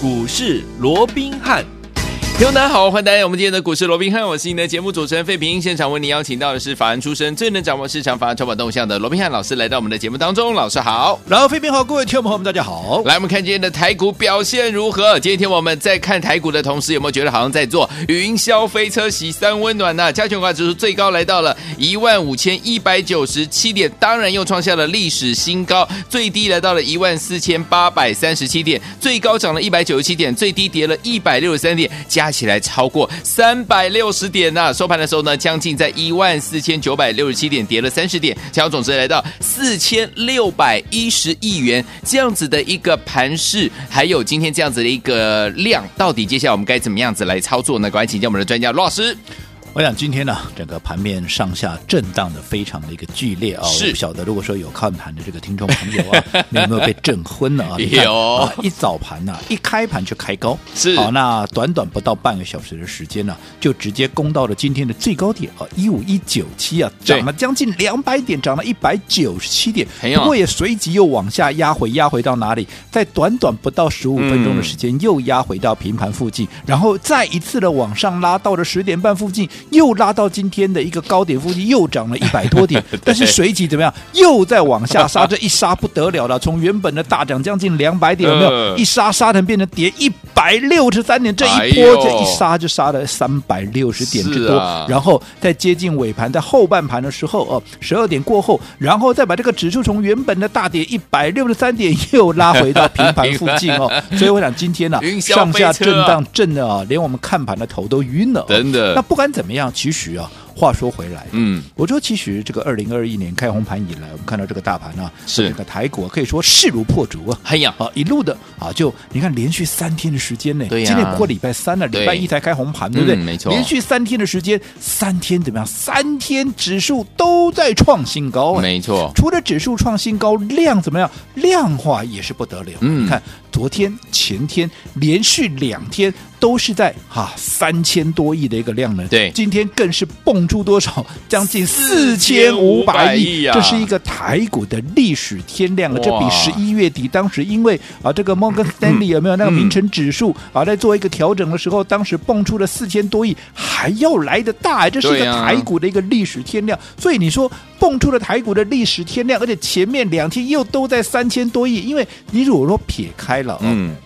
股市罗宾汉。听众大家好，欢迎大家来到我们今天的股市罗宾汉，我是你的节目主持人费平。现场为您邀请到的是法案出身、最能掌握市场法案筹码动向的罗宾汉老师，来到我们的节目当中。老师好，然后费平好，各位听众朋友们大家好。来，我们看今天的台股表现如何？今天我们在看台股的同时，有没有觉得好像在做云霄飞车，洗三温暖呢？加权股指数最高来到了一万五千一百九十七点，当然又创下了历史新高，最低来到了一万四千八百三十七点，最高涨了一百九十七点，最低跌了一百六十三点，加起来超过。三百六十点呐、收盘的时候呢，将近在一万四千九百六十七点，跌了三十点，成交总值来到四千六百一十亿元，这样子的一个盘势，还有今天这样子的一个量，到底接下来我们该怎么样子来操作呢？赶快请教我们的专家罗老师。我想今天呢，整个盘面上下震荡的非常的一个剧烈啊！是，我不晓得如果说有看盘的这个听众朋友啊，你有没有被震昏了啊？有啊，一早盘呢、啊，一开盘就开高，是好，那短短不到半个小时的时间呢、啊，就直接攻到了今天的最高点啊，一五一九七啊，涨了将近两百点，涨了一百九十七点，不过也随即又往下压回，压回到哪里？在短短不到十五分钟的时间，又压回到平盘附近，嗯、然后再一次的往上拉到了十点半附近。又拉到今天的一个高点附近，又涨了一百多点，但是随即怎么样？又在往下杀，这一杀不得了了。从原本的大涨将近两百点，有没有？一杀杀成变成跌一百六十三点，这一波这一杀就杀了三百六十点之多。然后在接近尾盘，在后半盘的时候哦，十二点过后，然后再把这个指数从原本的大跌一百六十三点又拉回到平盘附近哦。所以我想今天呢，上下震荡震的啊，连我们看盘的头都晕了。真的。那不管怎么样，其实。啊。话说回来，嗯，我说其实这个二零二一年开红盘以来，我们看到这个大盘啊，是这个台股可以说势如破竹啊，哎呀，啊一路的啊，就你看连续三天的时间呢，对呀，今天不过礼拜三了，礼拜一才开红盘，对不对？没错，连续三天的时间，三天怎么样？三天指数都在创新高，没错。除了指数创新高，量怎么样？量化也是不得了。嗯，你看昨天、前天连续两天都是在哈三千多亿的一个量能，对，今天更是蹦。出多少？将近四千五百亿，这是一个台股的历史天量啊！这比十一月底当时因为啊这个摩根斯丹利有没有那个名城指数啊在做一个调整的时候，当时蹦出了四千多亿还要来的大，这是一个台股的一个历史天量。所以你说蹦出了台股的历史天量，而且前面两天又都在三千多亿，因为你如果说撇开了，嗯。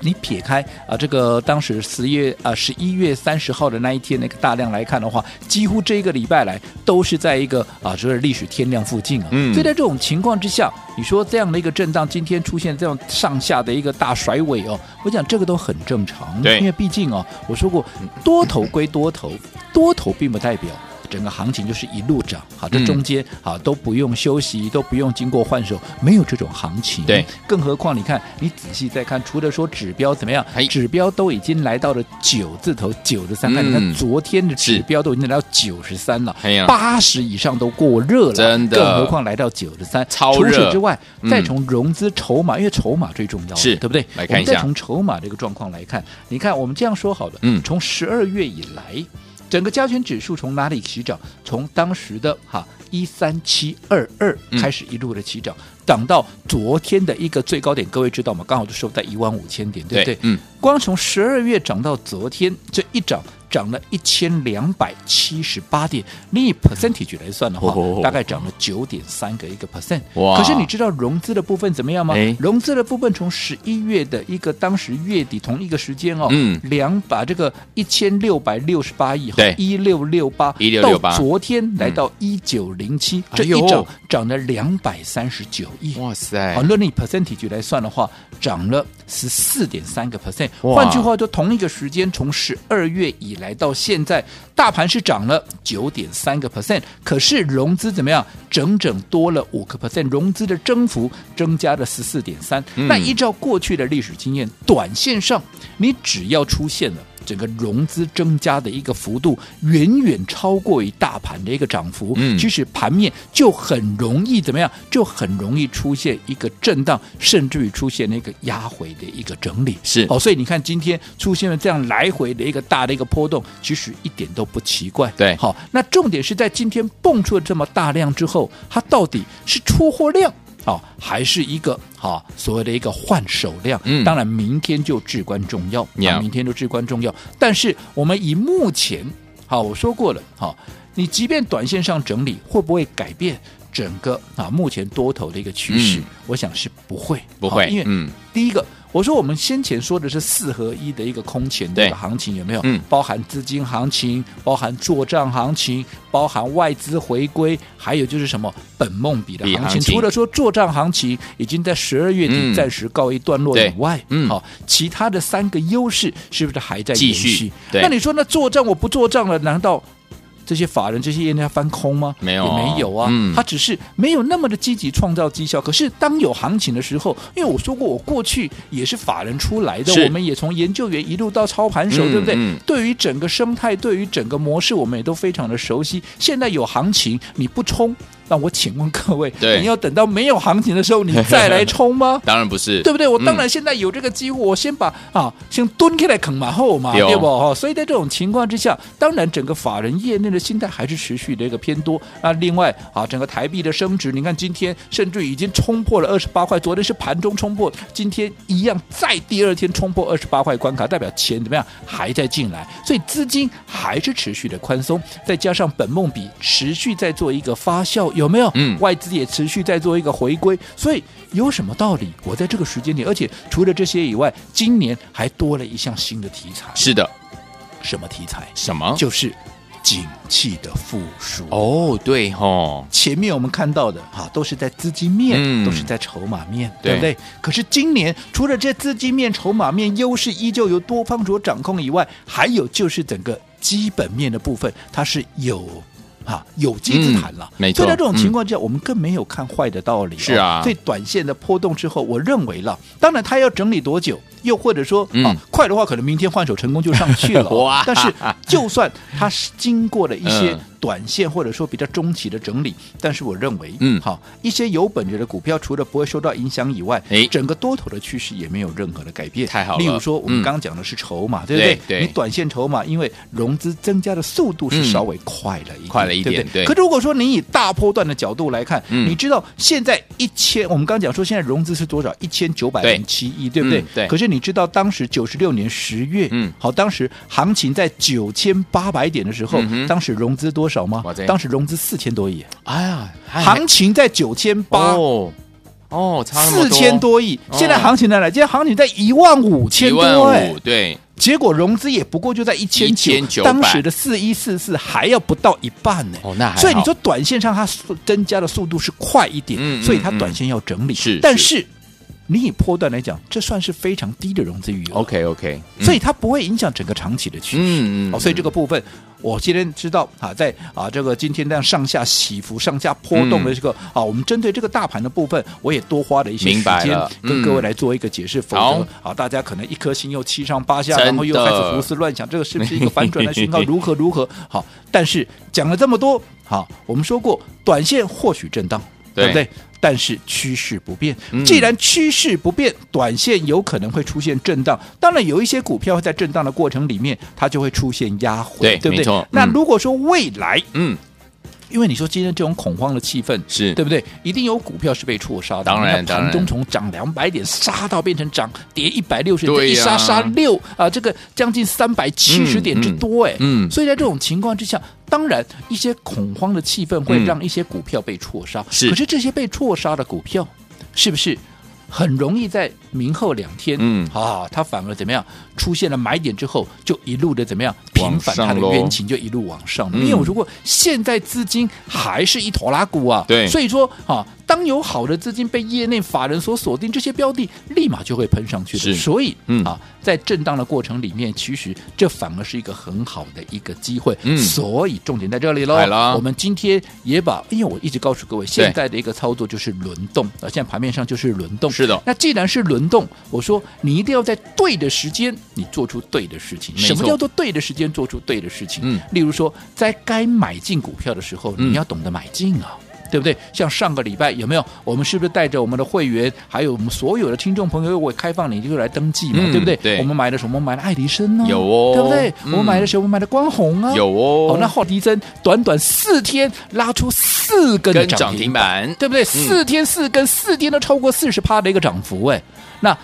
你撇开啊，这个当时十月啊十一月三十号的那一天那个大量来看的话，几乎这一个礼拜来都是在一个啊，就是历史天量附近啊。嗯。所以在这种情况之下，你说这样的一个震荡，今天出现这样上下的一个大甩尾哦，我讲这个都很正常。对。因为毕竟哦，我说过，多头归多头，多头并不代表。整个行情就是一路涨，好，这中间好都不用休息，都不用经过换手，没有这种行情。对，更何况你看，你仔细再看，除了说指标怎么样，指标都已经来到了九字头，九十三。看，你看昨天的指标都已经来到九十三了，八十以上都过热了，真的。更何况来到九十三，超热。除此之外，再从融资筹码，因为筹码最重要，是对不对？来看一下，再从筹码这个状况来看，你看我们这样说好了，嗯，从十二月以来。整个加权指数从哪里起涨？从当时的哈一三七二二开始一路的起涨，涨、嗯、到昨天的一个最高点，各位知道吗？刚好就收在一万五千点，对不对？对嗯，光从十二月涨到昨天这一涨。涨了一千两百七十八点，你以 percentage 来算的话，哦、大概涨了九点三个一个 percent。哇！可是你知道融资的部分怎么样吗？诶融资的部分从十一月的一个当时月底同一个时间哦，嗯，两把这个一千六百六十八亿，对，一六六八，一六六八，到昨天来到一九零七，这一涨涨了两百三十九亿。哇塞！好，论你 percentage 来算的话，涨了十四点三个 percent。换句话说，同一个时间从十二月以来到现在，大盘是涨了九点三个 percent，可是融资怎么样？整整多了五个 percent，融资的增幅增加了十四点三。那依照过去的历史经验，短线上你只要出现了。整个融资增加的一个幅度远远超过于大盘的一个涨幅，嗯，其实盘面就很容易怎么样？就很容易出现一个震荡，甚至于出现那个压回的一个整理。是哦，所以你看今天出现了这样来回的一个大的一个波动，其实一点都不奇怪。对，好，那重点是在今天蹦出了这么大量之后，它到底是出货量？哦，还是一个好、哦、所谓的一个换手量。嗯，当然明天就至关重要，啊，明天就至关重要。但是我们以目前，好，我说过了，好，你即便短线上整理，会不会改变整个啊目前多头的一个趋势？嗯、我想是不会，不会，因为嗯，第一个。我说我们先前说的是四合一的一个空前的一个行情有没有？嗯，包含资金行情，包含做账行情，包含外资回归，还有就是什么本梦比的行情。行情除了说做账行情已经在十二月底暂时告一段落以外，嗯，好，其他的三个优势是不是还在延续，对。那你说那做账我不做账了，难道？这些法人这些业内要翻空吗？没有，也没有啊。嗯，他只是没有那么的积极创造绩效。可是当有行情的时候，因为我说过，我过去也是法人出来的，我们也从研究员一路到操盘手，对不对？嗯，对于整个生态，对于整个模式，我们也都非常的熟悉。现在有行情，你不冲。那我请问各位，你要等到没有行情的时候，你再来冲吗？当然不是，对不对？我当然现在有这个机会，我先把啊，先蹲起来啃马后嘛，对不？哈，所以在这种情况之下，当然整个法人业内的心态还是持续的一个偏多。那另外啊，整个台币的升值，你看今天甚至已经冲破了二十八块，昨天是盘中冲破，今天一样在第二天冲破二十八块关卡，代表钱怎么样还在进来，所以资金还是持续的宽松，再加上本梦比持续在做一个发酵。有没有？嗯，外资也持续在做一个回归，所以有什么道理？我在这个时间点，而且除了这些以外，今年还多了一项新的题材。是的，什么题材？什么？就是景气的复苏。哦，对哦，前面我们看到的哈，都是在资金面，嗯、都是在筹码面，对，对不对？可是今年除了这资金面、筹码面优势依旧由多方所掌控以外，还有就是整个基本面的部分，它是有。啊，有机之谈了，嗯、没错。所以在这种情况之下，嗯、我们更没有看坏的道理。是啊，所以短线的波动之后，我认为了，当然它要整理多久，又或者说、嗯、啊，快的话可能明天换手成功就上去了。哇！但是就算它是经过了一些。嗯短线或者说比较中期的整理，但是我认为，嗯，好，一些有本质的股票，除了不会受到影响以外，哎，整个多头的趋势也没有任何的改变。太好了。例如说，我们刚刚讲的是筹码，对不对？对。你短线筹码，因为融资增加的速度是稍微快了一点，快了一点，对。可如果说你以大波段的角度来看，你知道现在一千，我们刚刚讲说现在融资是多少？一千九百零七亿，对不对？对。可是你知道当时九十六年十月，嗯，好，当时行情在九千八百点的时候，当时融资多少吗？当时。融资四千多亿，哎呀，行情在九千八。哦，四千多亿，现在行情在哪？现在行情在一万五千多，哎，对，结果融资也不过就在一千九，当时的四一四四还要不到一半呢，哦，那还所以你说短线上它增加的速度是快一点，所以它短线要整理。是，但是你以波段来讲，这算是非常低的融资余额，OK OK，所以它不会影响整个长期的趋势，嗯嗯，所以这个部分。我今天知道啊，在啊这个今天这样上下起伏、上下波动的这个、嗯、啊，我们针对这个大盘的部分，我也多花了一些时间跟各位来做一个解释。嗯、否则啊，大家可能一颗心又七上八下，然后又开始胡思乱想，这个是不是一个反转的讯号？如何如何？好，但是讲了这么多，好，我们说过，短线或许震荡，对，对不对？但是趋势不变，既然趋势不变，短线有可能会出现震荡。当然，有一些股票在震荡的过程里面，它就会出现压回，对，对不对？嗯、那如果说未来，嗯。因为你说今天这种恐慌的气氛是对不对？一定有股票是被错杀的。当然，当然，盘中从涨两百点杀到变成涨跌一百六十点，一杀杀六啊，这个将近三百七十点之多哎。嗯，所以在这种情况之下，当然一些恐慌的气氛会让一些股票被错杀。是，可是这些被错杀的股票，是不是？很容易在明后两天，嗯啊，它反而怎么样？出现了买点之后，就一路的怎么样？平反它的冤情，就一路往上。因为如果现在资金还是一坨拉股啊，对，所以说啊。当有好的资金被业内法人所锁定，这些标的立马就会喷上去的。所以，嗯啊，在震荡的过程里面，其实这反而是一个很好的一个机会。嗯，所以重点在这里喽。我们今天也把，因为我一直告诉各位，现在的一个操作就是轮动啊，现在盘面上就是轮动。是的。那既然是轮动，我说你一定要在对的时间，你做出对的事情。什么叫做对的时间做出对的事情？嗯，例如说，在该买进股票的时候，你要懂得买进啊。对不对？像上个礼拜有没有？我们是不是带着我们的会员，还有我们所有的听众朋友，我开放你就来登记嘛，嗯、对不对？对。我们买的什么？我们买的爱迪生呢？有哦，对不对？嗯、我们买的什么？我们买的光弘啊，有哦。好，那爱迪生短短四天拉出四根涨停板，涨停板对不对？嗯、四天四根，四天都超过四十趴的一个涨幅，哎，那。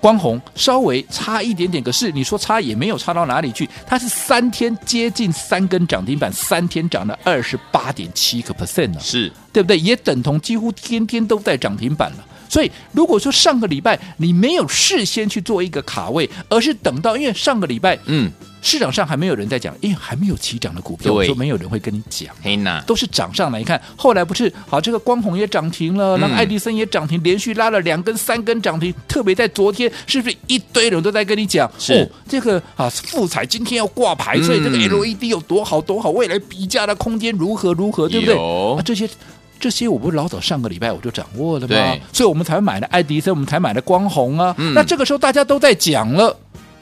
光红稍微差一点点，可是你说差也没有差到哪里去，它是三天接近三根涨停板，三天涨了二十八点七个 percent 呢，是对不对？也等同几乎天天都在涨停板了。所以如果说上个礼拜你没有事先去做一个卡位，而是等到因为上个礼拜嗯。市场上还没有人在讲，因为还没有起涨的股票，我说没有人会跟你讲，都是涨上来。你看后来不是好，这个光弘也涨停了，那个爱迪生也涨停，连续拉了两根、三根涨停。特别在昨天，是不是一堆人都在跟你讲，是哦，这个啊富彩今天要挂牌，所以这个 LED 有多好多好，未来比价的空间如何如何，对不对？啊，这些这些我不是老早上个礼拜我就掌握了吗？所以我们才买了爱迪生，我们才买了光弘啊。那这个时候大家都在讲了，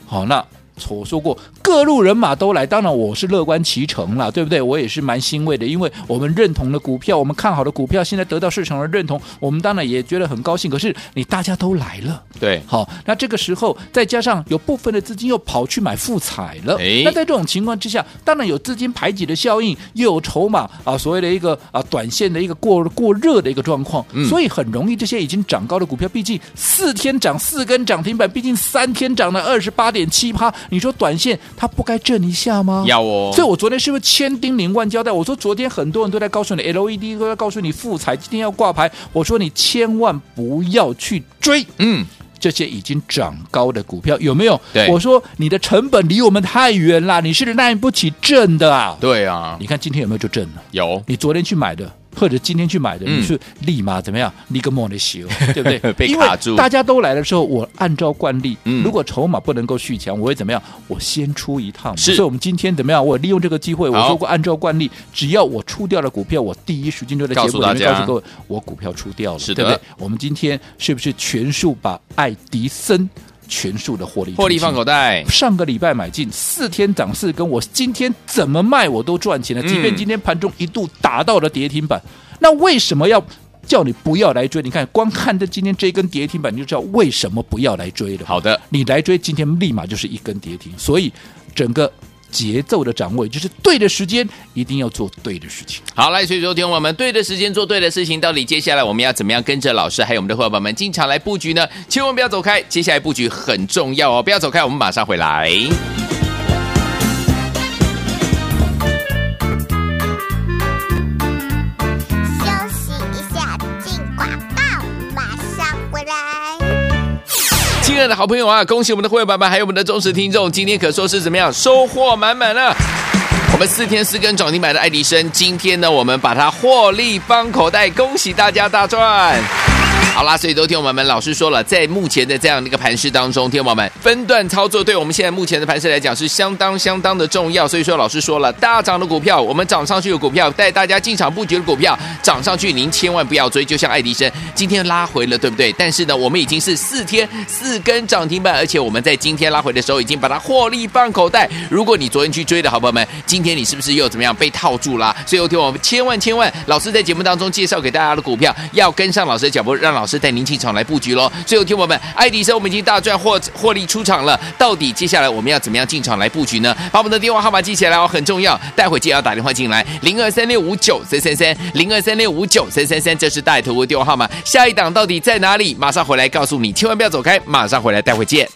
好那。我说过，各路人马都来，当然我是乐观其成了，对不对？我也是蛮欣慰的，因为我们认同的股票，我们看好的股票，现在得到市场的认同，我们当然也觉得很高兴。可是你大家都来了，对，好，那这个时候再加上有部分的资金又跑去买富彩了，那在这种情况之下，当然有资金排挤的效应，又有筹码啊，所谓的一个啊短线的一个过过热的一个状况，嗯、所以很容易这些已经涨高的股票，毕竟四天涨四根涨停板，毕竟三天涨了二十八点七趴。你说短线它不该震一下吗？要哦。所以我昨天是不是千叮咛万交代？我说昨天很多人都在告诉你，LED 都在告诉你，富彩今天要挂牌。我说你千万不要去追，嗯，这些已经涨高的股票有没有？对，我说你的成本离我们太远啦，你是耐不起震的啊。对啊，你看今天有没有就震了？有，你昨天去买的。或者今天去买的，你是立马怎么样？立个莫的修，对不对？被卡住。大家都来的时候，我按照惯例，嗯、如果筹码不能够续强，我会怎么样？我先出一趟。是。所以我们今天怎么样？我利用这个机会，我说过按照惯例，只要我出掉了股票，我第一时间就在节目里面告诉各位，我股票出掉了，是的对不对？我们今天是不是全数把爱迪生？全数的获利，获利放口袋。上个礼拜买进，四天涨四根，我今天怎么卖我都赚钱了。即便今天盘中一度打到了跌停板，嗯、那为什么要叫你不要来追？你看，光看这今天这根跌停板，你就知道为什么不要来追了。好的，你来追，今天立马就是一根跌停。所以整个。节奏的掌握，就是对的时间，一定要做对的事情。好，来，所以说听我们对的时间做对的事情，到底接下来我们要怎么样跟着老师还有我们的伙伴们进场来布局呢？千万不要走开，接下来布局很重要哦，不要走开，我们马上回来。的好朋友啊，恭喜我们的会员爸爸，还有我们的忠实听众，今天可说是怎么样，收获满满了。我们四天四根涨停板的爱迪生，今天呢，我们把它获利放口袋，恭喜大家大赚。好啦，所以都听我们老师说了，在目前的这样的一个盘势当中，听我们分段操作，对我们现在目前的盘势来讲是相当相当的重要。所以说，老师说了，大涨的股票，我们涨上去的股票，带大家进场布局的股票，涨上去您千万不要追。就像爱迪生今天拉回了，对不对？但是呢，我们已经是四天四根涨停板，而且我们在今天拉回的时候，已经把它获利放口袋。如果你昨天去追的好朋友们，今天你是不是又怎么样被套住了？所以，听我们千万千万，老师在节目当中介绍给大家的股票，要跟上老师的脚步，让老师带您进场来布局喽。最后，听我们，爱迪生我们已经大赚获获利出场了。到底接下来我们要怎么样进场来布局呢？把我们的电话号码记起来哦，很重要。待会记得要打电话进来，零二三六五九三三三，零二三六五九三三三，这是带头的电话号码。下一档到底在哪里？马上回来告诉你，千万不要走开，马上回来，待会见。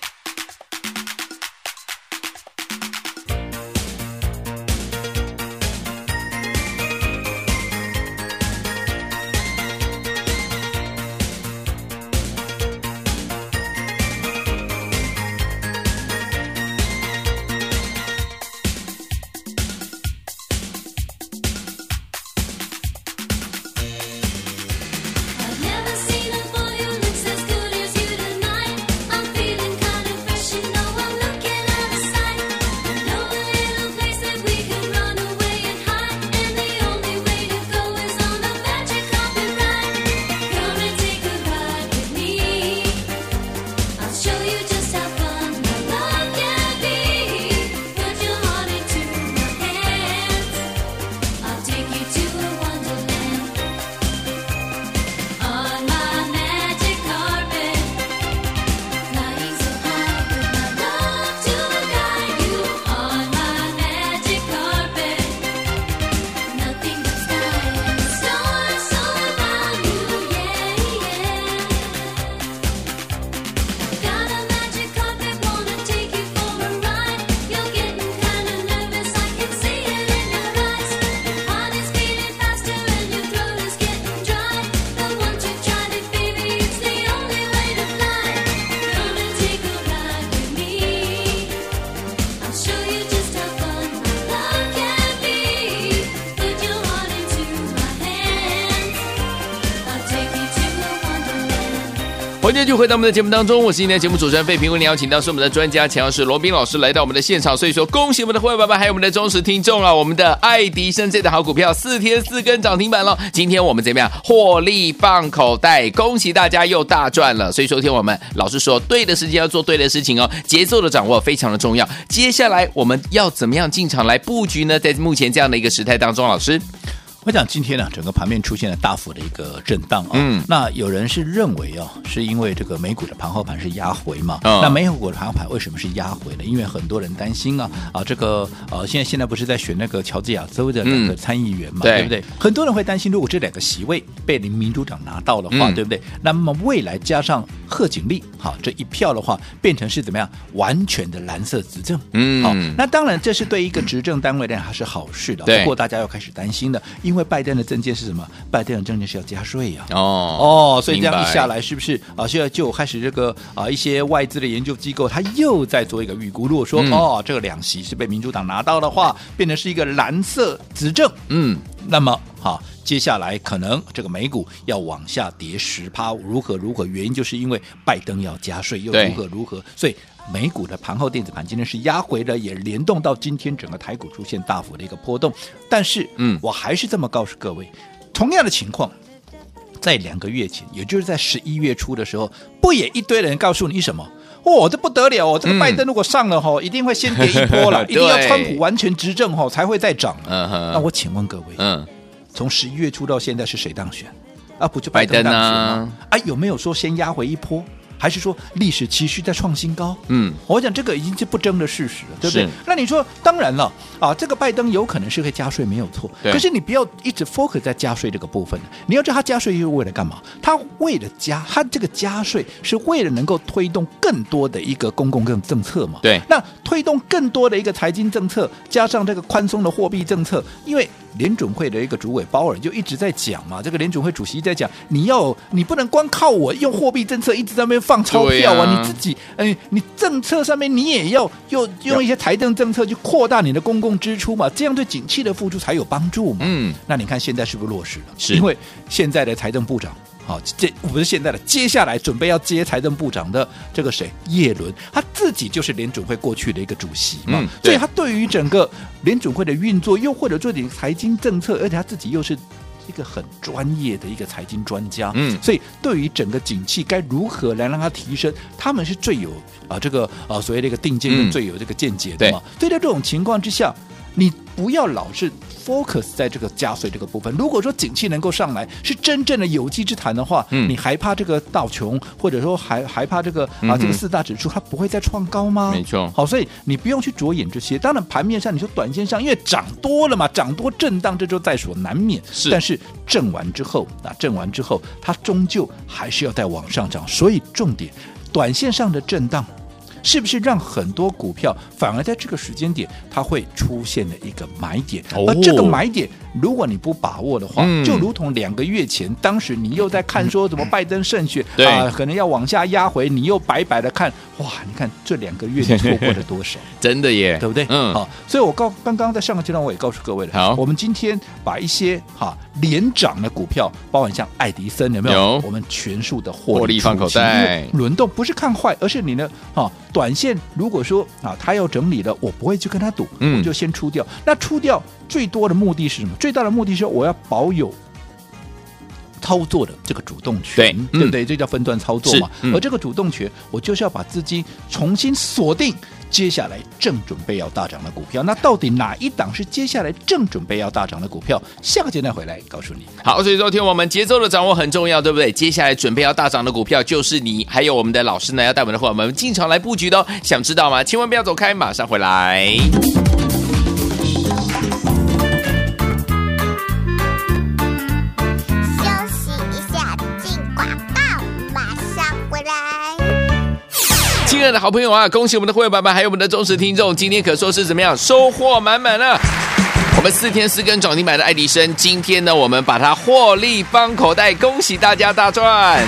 欢迎继续回到我们的节目当中，我是今天节目主持人费平，为您邀请到是我们的专家强势罗宾老师来到我们的现场，所以说恭喜我们的会员爸爸还有我们的忠实听众啊，我们的爱迪生这档好股票四天四根涨停板了，今天我们怎么样获利放口袋，恭喜大家又大赚了，所以说听我们老师说对的时间要做对的事情哦，节奏的掌握非常的重要，接下来我们要怎么样进场来布局呢？在目前这样的一个时态当中，老师。我讲今天呢，整个盘面出现了大幅的一个震荡啊。嗯。那有人是认为哦，是因为这个美股的盘后盘是压回嘛？嗯。那美股的盘后盘为什么是压回呢？因为很多人担心啊啊，这个呃，现在现在不是在选那个乔治亚州的两个参议员嘛？嗯、对不对？很多人会担心，如果这两个席位被林民主党拿到的话，嗯、对不对？那么未来加上贺锦丽好这一票的话，变成是怎么样？完全的蓝色执政。嗯。好，那当然这是对一个执政单位来讲还是好事的。不过大家要开始担心的。因为拜登的政见是什么？拜登的政见是要加税呀、啊。哦哦，所以这样一下来，是不是啊？现在就开始这个啊，一些外资的研究机构，他又在做一个预估。如果说、嗯、哦，这个两席是被民主党拿到的话，变成是一个蓝色执政，嗯，那么好、啊，接下来可能这个美股要往下跌十趴，如何如何？原因就是因为拜登要加税，又如何如何？所以。美股的盘后电子盘今天是压回了，也联动到今天整个台股出现大幅的一个波动。但是，嗯，我还是这么告诉各位，同样的情况，在两个月前，也就是在十一月初的时候，不也一堆人告诉你什么？哦，这不得了哦，这个拜登如果上了哈，嗯、一定会先跌一波了，一定要川普完全执政哈才会再涨。那我请问各位，嗯，从十一月初到现在是谁当选？啊，不就拜登当选吗？啊，啊，有没有说先压回一波？还是说历史期续在创新高？嗯，我讲这个已经是不争的事实了，对不对？那你说，当然了啊，这个拜登有可能是会加税，没有错。可是你不要一直 focus 在加税这个部分，你要知道他加税是为了干嘛？他为了加，他这个加税是为了能够推动更多的一个公共政政策嘛？对。那推动更多的一个财经政策，加上这个宽松的货币政策，因为。联准会的一个主委鲍尔就一直在讲嘛，这个联准会主席在讲，你要你不能光靠我用货币政策一直在那边放钞票啊，啊你自己哎，你政策上面你也要用用一些财政政策去扩大你的公共支出嘛，这样对景气的付出才有帮助嘛。嗯，那你看现在是不是落实了？是因为现在的财政部长。好，这不是现在的，接下来准备要接财政部长的这个谁？叶伦，他自己就是联准会过去的一个主席嘛，嗯、所以他对于整个联准会的运作，又或者做点财经政策，而且他自己又是一个很专业的一个财经专家，嗯，所以对于整个景气该如何来让它提升，他们是最有啊这个啊所谓的一个定见跟最有这个见解的嘛。嗯、所以在这种情况之下，你不要老是。focus 在这个加税这个部分。如果说景气能够上来，是真正的有机之谈的话，嗯，你还怕这个道琼，或者说还还怕这个啊这个四大指数它不会再创高吗？没错。好，所以你不用去着眼这些。当然，盘面上你说短线上因为涨多了嘛，涨多震荡，这就在所难免。是。但是震完之后啊，震完之后，它终究还是要再往上涨。所以重点，短线上的震荡。是不是让很多股票反而在这个时间点它会出现了一个买点？而这个买点，如果你不把握的话，就如同两个月前，当时你又在看说什么拜登胜选啊，可能要往下压回，你又白白的看，哇！你看这两个月你错过了多少？真的耶，对不对？嗯，好，所以我告刚刚在上个阶段我也告诉各位了，好，我们今天把一些哈连涨的股票，包含像爱迪生有没有？我们全数的获利放口袋，轮动不是看坏，而是你呢，哈。短线如果说啊，他要整理了，我不会去跟他赌，嗯、我就先出掉。那出掉最多的目的是什么？最大的目的是我要保有操作的这个主动权，对，对不对？嗯、这叫分段操作嘛。嗯、而这个主动权，我就是要把资金重新锁定。接下来正准备要大涨的股票，那到底哪一档是接下来正准备要大涨的股票？下个阶段回来告诉你。好，所以说听我们节奏的掌握很重要，对不对？接下来准备要大涨的股票就是你，还有我们的老师呢，要带我们的伙伴们进场来布局的哦。想知道吗？千万不要走开，马上回来。亲爱的好朋友啊，恭喜我们的会员爸爸，还有我们的忠实听众，今天可说是怎么样，收获满满了。我们四天四根涨停板的爱迪生，今天呢，我们把它获利放口袋，恭喜大家大赚。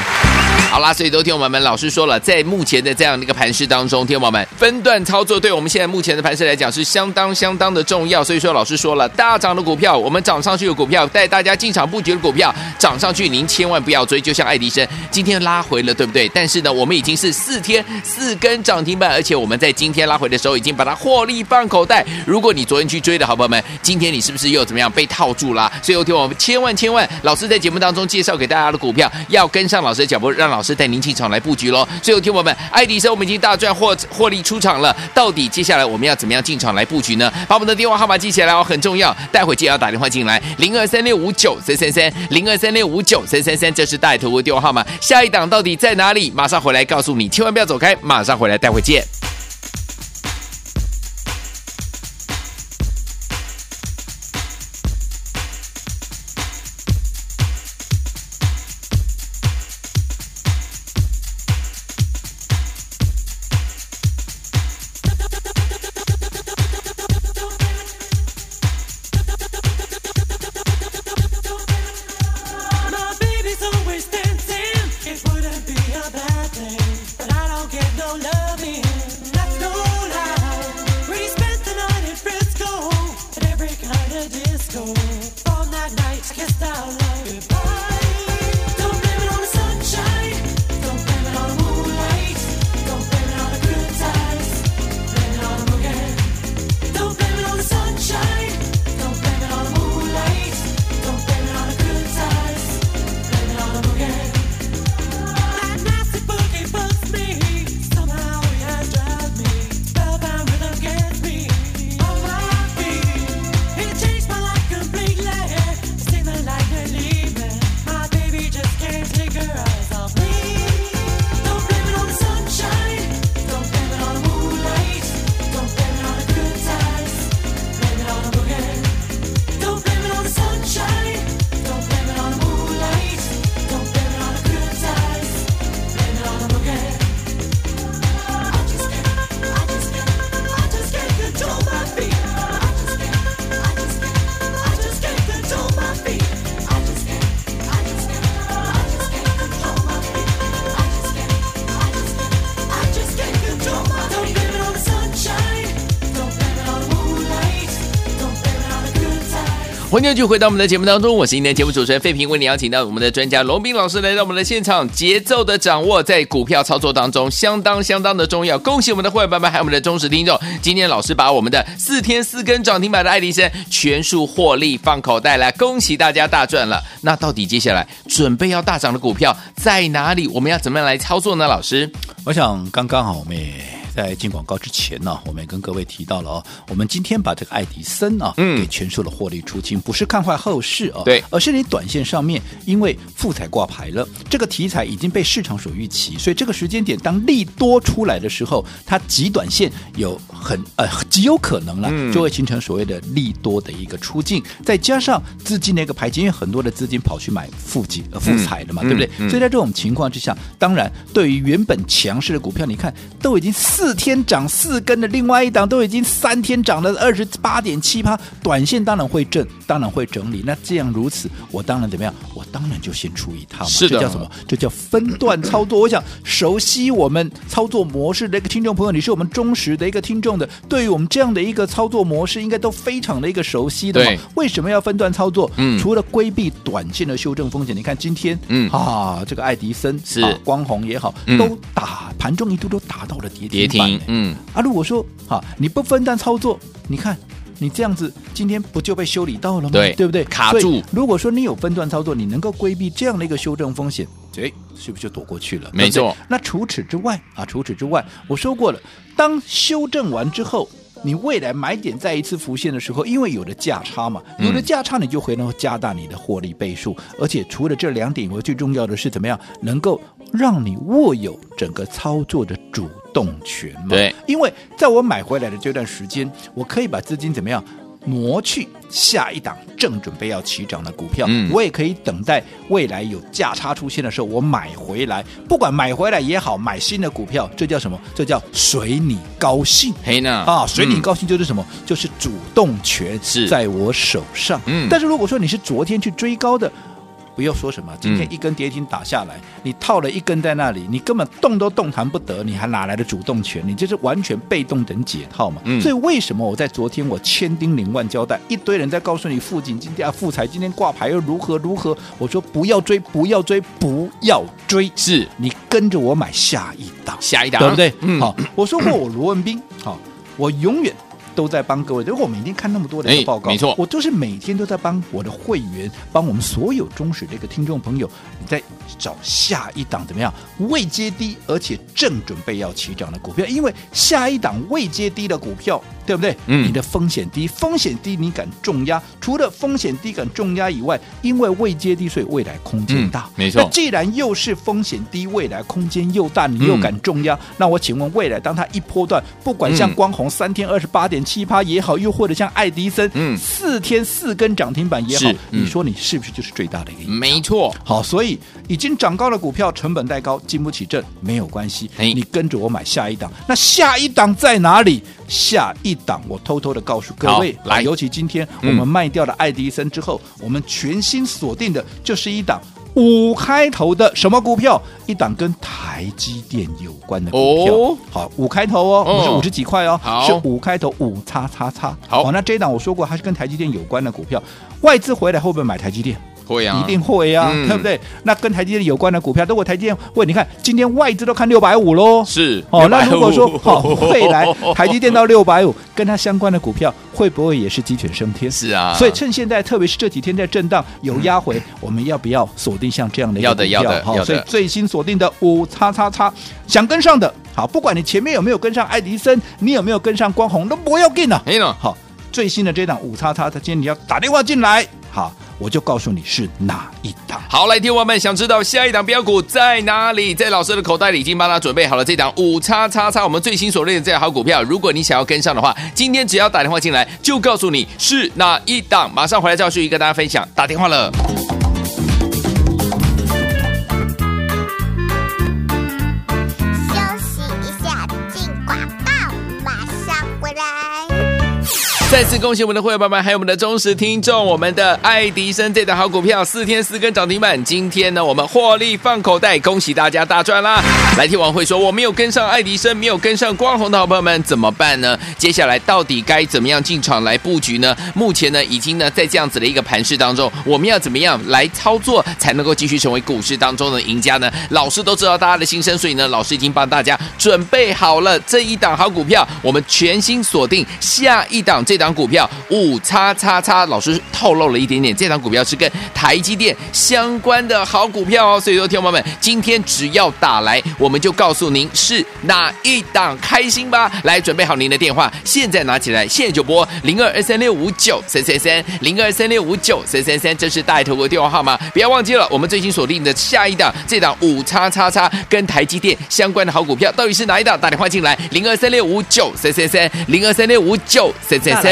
好啦，所以都听我们老师说了，在目前的这样的一个盘势当中，听我们分段操作，对我们现在目前的盘势来讲是相当相当的重要。所以说，老师说了，大涨的股票，我们涨上去的股票，带大家进场布局的股票，涨上去您千万不要追。就像爱迪生今天拉回了，对不对？但是呢，我们已经是四天四根涨停板，而且我们在今天拉回的时候，已经把它获利放口袋。如果你昨天去追的好朋友们，今天你是不是又怎么样被套住了？所以，听我们千万千万，老师在节目当中介绍给大家的股票，要跟上老师的脚步，让老师带您进场来布局喽。最后，听我们爱迪生，我们已经大赚获获利出场了。到底接下来我们要怎么样进场来布局呢？把我们的电话号码记起来哦，很重要。待会记得要打电话进来，零二三六五九三三三，零二三六五九三三三，这是带头的电话号码。下一档到底在哪里？马上回来告诉你，千万不要走开，马上回来，待会见。disco. Eh. All night, nights, I can't stop. 欢迎继续回到我们的节目当中，我是今天节目主持人费平，为你邀请到我们的专家龙斌老师来到我们的现场。节奏的掌握在股票操作当中相当相当的重要。恭喜我们的会员朋友们，还有我们的忠实听众。今天老师把我们的四天四根涨停板的爱迪生全数获利放口袋来，恭喜大家大赚了。那到底接下来准备要大涨的股票在哪里？我们要怎么样来操作呢？老师，我想刚刚好我们也。在进广告之前呢，我们也跟各位提到了哦，我们今天把这个爱迪生啊，嗯，给全数的获利出清，不是看坏后市哦，对，而是你短线上面因为富彩挂牌了，这个题材已经被市场所预期，所以这个时间点当利多出来的时候，它极短线有很呃极有可能了，就会形成所谓的利多的一个出境，再加上资金的一个排挤，因为很多的资金跑去买富集呃富彩了嘛，对不对？所以在这种情况之下，当然对于原本强势的股票，你看都已经四。四天涨四根的，另外一档都已经三天涨了二十八点七趴，短线当然会震，当然会整理。那这样如此，我当然怎么样？我当然就先出一套嘛。是的，这叫什么？这叫分段操作。我想熟悉我们操作模式的一个听众朋友，你是我们忠实的一个听众的，对于我们这样的一个操作模式，应该都非常的一个熟悉的嘛。对。为什么要分段操作？嗯，除了规避短线的修正风险，你看今天，嗯啊，这个爱迪生是、啊、光红也好，都打盘中一度都达到了跌停。嗯啊，如果说哈你不分段操作，你看你这样子，今天不就被修理到了吗？对，对不对？卡住。如果说你有分段操作，你能够规避这样的一个修正风险，哎，是不是就躲过去了？没错。对对，那除此之外啊，除此之外，我说过了，当修正完之后。你未来买点再一次浮现的时候，因为有了价差嘛，有了价差，你就会能够加大你的获利倍数。而且除了这两点以外，最重要的是怎么样能够让你握有整个操作的主动权嘛？对，因为在我买回来的这段时间，我可以把资金怎么样？挪去下一档正准备要起涨的股票，嗯，我也可以等待未来有价差出现的时候，我买回来。不管买回来也好，买新的股票，这叫什么？这叫随你高兴。嘿呢啊，随你高兴就是什么？嗯、就是主动权是在我手上。嗯，但是如果说你是昨天去追高的，不要说什么，今天一根跌停打下来，嗯、你套了一根在那里，你根本动都动弹不得，你还哪来的主动权？你这是完全被动等解套嘛。嗯、所以为什么我在昨天我千叮咛万交代，一堆人在告诉你富锦今天啊富彩今天挂牌又如何如何？我说不要追，不要追，不要追，是你跟着我买下一档，下一档，对不对？嗯，好，我说过我罗文斌，好，我永远。都在帮各位，如果我每天看那么多的一个报告，没错，我都是每天都在帮我的会员，帮我们所有忠实的一个听众朋友，你在找下一档怎么样？未接低而且正准备要起涨的股票，因为下一档未接低的股票，对不对？嗯，你的风险低，风险低你敢重压？除了风险低敢重压以外，因为未接低，所以未来空间大，嗯、没错。那既然又是风险低，未来空间又大，你又敢重压？嗯、那我请问，未来当它一波段，不管像光红三天二十八点。奇葩也好，又或者像爱迪生，嗯，四天四根涨停板也好，嗯、你说你是不是就是最大的一个？没错，好，所以已经涨高的股票，成本太高，经不起震，没有关系，哎、你跟着我买下一档。那下一档在哪里？下一档我偷偷的告诉各位，来，尤其今天我们卖掉了爱迪生之后，嗯、我们全新锁定的就是一档。五开头的什么股票？一档跟台积电有关的股票。哦、好，五开头哦，不、哦、是五十几块哦，是五开头五叉叉叉。好，那这一档我说过，它是跟台积电有关的股票。外资回来会不会买台积电？会啊，一定会啊，嗯、对不对？那跟台积电有关的股票，如果台积电，喂，你看今天外资都看六百五喽，是哦。那如果说好、哦，未来台积电到六百五，跟它相关的股票会不会也是鸡犬升天？是啊。所以趁现在，特别是这几天在震荡有压回，嗯、我们要不要锁定像这样的一个股票？要的，要的，好。所以最新锁定的五叉叉叉，想跟上的，好，不管你前面有没有跟上爱迪生，你有没有跟上光弘，都不要紧了，好，最新的这档五叉叉，他今天你要打电话进来，好。我就告诉你是哪一档。好，来，听友们想知道下一档标股在哪里？在老师的口袋里已经帮他准备好了这档五叉叉叉，我们最新锁定的这档好股票。如果你想要跟上的话，今天只要打电话进来，就告诉你是哪一档。马上回来，赵旭宇跟大家分享。打电话了。再次恭喜我们的会员朋友们，还有我们的忠实听众，我们的爱迪生这档好股票四天四根涨停板，今天呢我们获利放口袋，恭喜大家大赚啦！来听王会说我没有跟上爱迪生，没有跟上光弘的好朋友们怎么办呢？接下来到底该怎么样进场来布局呢？目前呢已经呢在这样子的一个盘势当中，我们要怎么样来操作才能够继续成为股市当中的赢家呢？老师都知道大家的心声，所以呢老师已经帮大家准备好了这一档好股票，我们全新锁定下一档这。这档股票五叉叉叉，老师透露了一点点，这档股票是跟台积电相关的好股票哦。所以说，听众朋友们，今天只要打来，我们就告诉您是哪一档，开心吧？来，准备好您的电话，现在拿起来，现在就拨零二二三六五九三三三零二三六五九三三三，这是大头的电话号码，不要忘记了。我们最新锁定的下一档，这档五叉叉叉跟台积电相关的好股票，到底是哪一档？打电话进来，零二三六五九三三三零二三六五九三三三。